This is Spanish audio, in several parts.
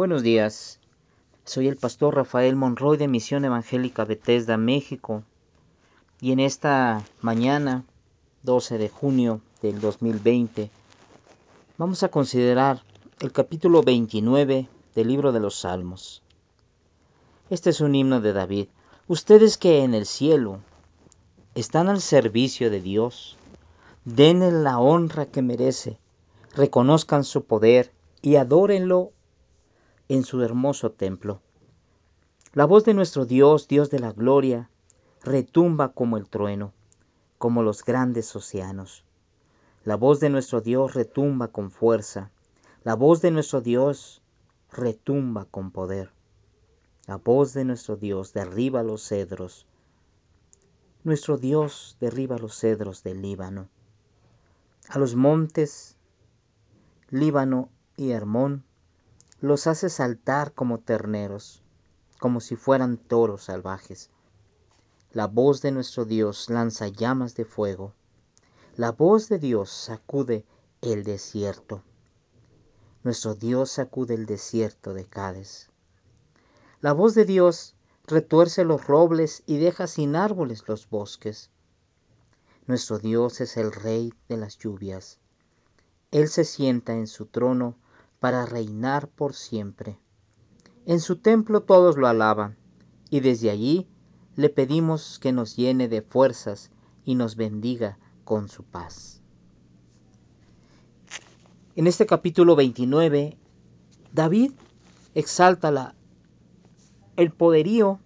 Buenos días. Soy el pastor Rafael Monroy de Misión Evangélica Bethesda, México. Y en esta mañana, 12 de junio del 2020, vamos a considerar el capítulo 29 del libro de los Salmos. Este es un himno de David. Ustedes que en el cielo están al servicio de Dios, denle la honra que merece, reconozcan su poder y adórenlo en su hermoso templo. La voz de nuestro Dios, Dios de la gloria, retumba como el trueno, como los grandes océanos. La voz de nuestro Dios retumba con fuerza. La voz de nuestro Dios retumba con poder. La voz de nuestro Dios derriba los cedros. Nuestro Dios derriba los cedros del Líbano. A los montes, Líbano y Hermón, los hace saltar como terneros, como si fueran toros salvajes. La voz de nuestro Dios lanza llamas de fuego. La voz de Dios sacude el desierto. Nuestro Dios sacude el desierto de Cádiz. La voz de Dios retuerce los robles y deja sin árboles los bosques. Nuestro Dios es el Rey de las lluvias. Él se sienta en su trono para reinar por siempre. En su templo todos lo alaban, y desde allí le pedimos que nos llene de fuerzas y nos bendiga con su paz. En este capítulo 29, David exalta la, el poderío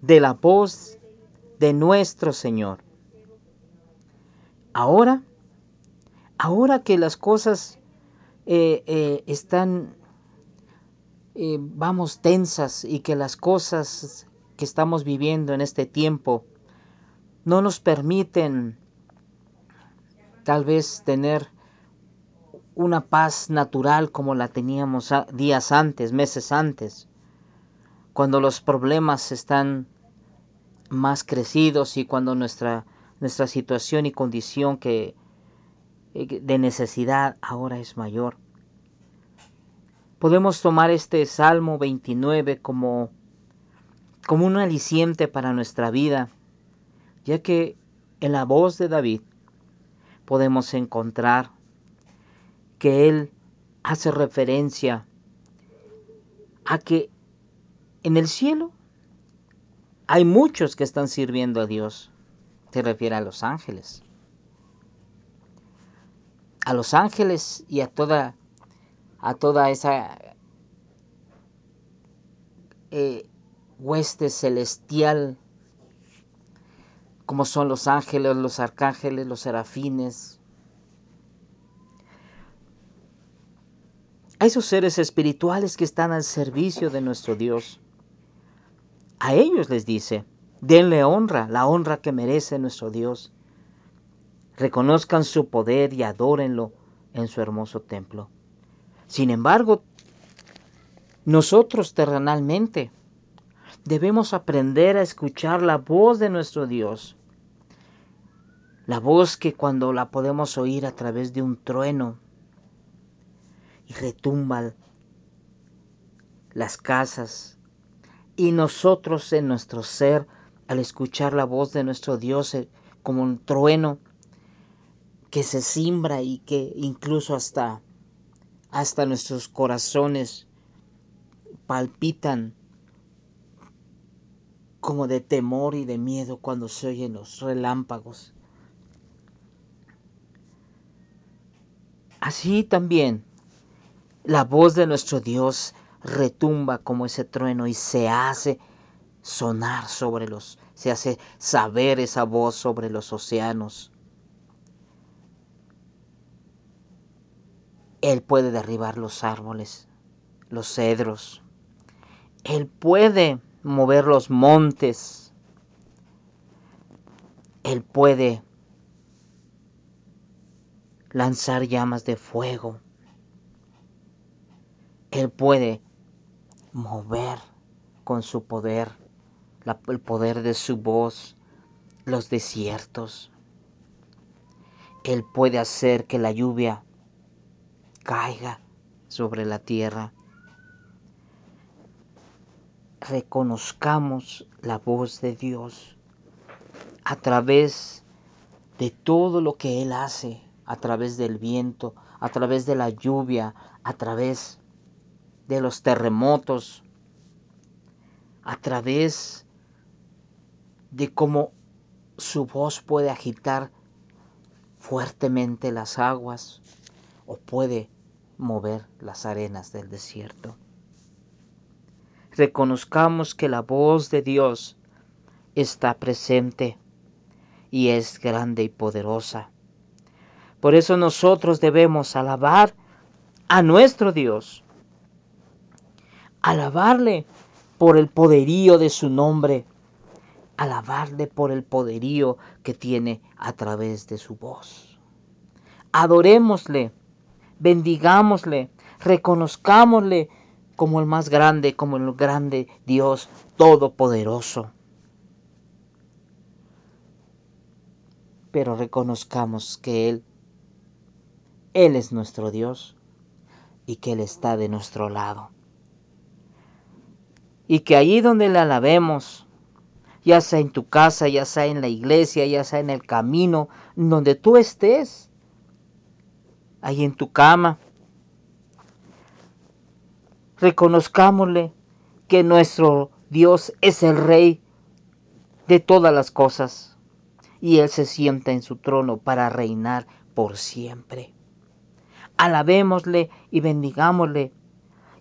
de la voz de nuestro Señor. Ahora, ahora que las cosas eh, eh, están, eh, vamos, tensas y que las cosas que estamos viviendo en este tiempo no nos permiten tal vez tener una paz natural como la teníamos días antes, meses antes, cuando los problemas están más crecidos y cuando nuestra, nuestra situación y condición que de necesidad ahora es mayor. Podemos tomar este Salmo 29 como, como un aliciente para nuestra vida, ya que en la voz de David podemos encontrar que él hace referencia a que en el cielo hay muchos que están sirviendo a Dios. Se refiere a los ángeles a los ángeles y a toda, a toda esa eh, hueste celestial, como son los ángeles, los arcángeles, los serafines. A esos seres espirituales que están al servicio de nuestro Dios. A ellos les dice, denle honra, la honra que merece nuestro Dios reconozcan su poder y adórenlo en su hermoso templo. Sin embargo, nosotros terrenalmente debemos aprender a escuchar la voz de nuestro Dios. La voz que cuando la podemos oír a través de un trueno y retumba las casas y nosotros en nuestro ser al escuchar la voz de nuestro Dios eh, como un trueno que se simbra y que incluso hasta, hasta nuestros corazones palpitan como de temor y de miedo cuando se oyen los relámpagos. Así también la voz de nuestro Dios retumba como ese trueno y se hace sonar sobre los, se hace saber esa voz sobre los océanos. Él puede derribar los árboles, los cedros. Él puede mover los montes. Él puede lanzar llamas de fuego. Él puede mover con su poder, el poder de su voz, los desiertos. Él puede hacer que la lluvia caiga sobre la tierra. reconozcamos la voz de Dios a través de todo lo que Él hace, a través del viento, a través de la lluvia, a través de los terremotos, a través de cómo su voz puede agitar fuertemente las aguas o puede mover las arenas del desierto. Reconozcamos que la voz de Dios está presente y es grande y poderosa. Por eso nosotros debemos alabar a nuestro Dios, alabarle por el poderío de su nombre, alabarle por el poderío que tiene a través de su voz. Adorémosle, bendigámosle, reconozcámosle como el más grande, como el grande Dios todopoderoso. Pero reconozcamos que Él, Él es nuestro Dios y que Él está de nuestro lado. Y que allí donde le alabemos, ya sea en tu casa, ya sea en la iglesia, ya sea en el camino, donde tú estés, ahí en tu cama. Reconozcámosle que nuestro Dios es el Rey de todas las cosas y Él se sienta en su trono para reinar por siempre. Alabémosle y bendigámosle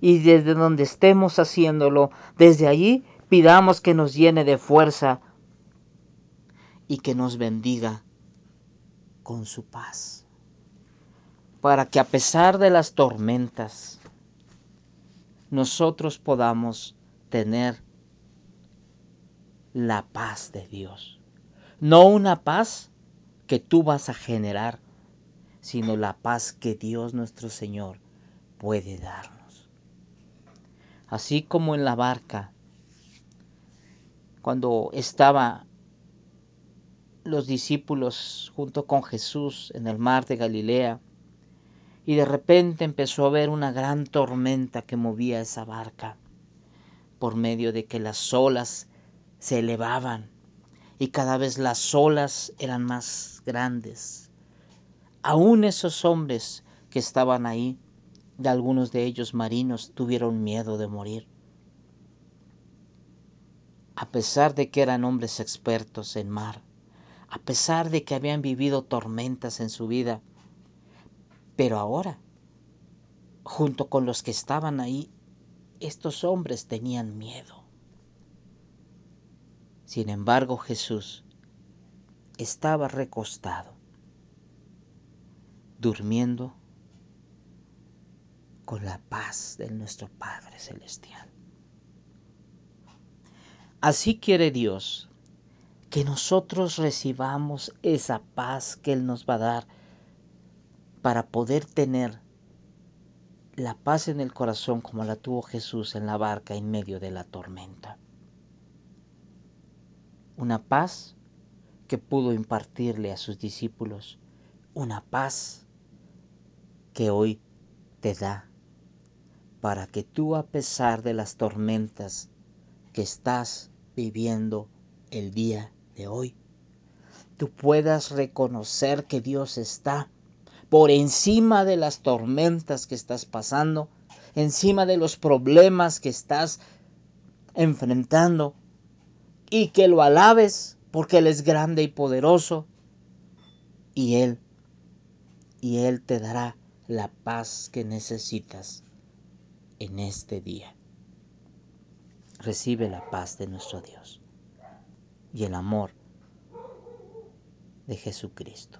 y desde donde estemos haciéndolo, desde allí Pidamos que nos llene de fuerza y que nos bendiga con su paz. Para que a pesar de las tormentas, nosotros podamos tener la paz de Dios. No una paz que tú vas a generar, sino la paz que Dios nuestro Señor puede darnos. Así como en la barca cuando estaba los discípulos junto con Jesús en el mar de Galilea y de repente empezó a haber una gran tormenta que movía esa barca por medio de que las olas se elevaban y cada vez las olas eran más grandes. Aún esos hombres que estaban ahí, de algunos de ellos marinos, tuvieron miedo de morir a pesar de que eran hombres expertos en mar, a pesar de que habían vivido tormentas en su vida. Pero ahora, junto con los que estaban ahí, estos hombres tenían miedo. Sin embargo, Jesús estaba recostado, durmiendo con la paz de nuestro Padre Celestial. Así quiere Dios que nosotros recibamos esa paz que Él nos va a dar para poder tener la paz en el corazón como la tuvo Jesús en la barca en medio de la tormenta. Una paz que pudo impartirle a sus discípulos, una paz que hoy te da para que tú a pesar de las tormentas que estás viviendo el día de hoy. Tú puedas reconocer que Dios está por encima de las tormentas que estás pasando, encima de los problemas que estás enfrentando y que lo alabes porque Él es grande y poderoso y Él, y Él te dará la paz que necesitas en este día recibe la paz de nuestro Dios y el amor de Jesucristo.